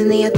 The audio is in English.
question the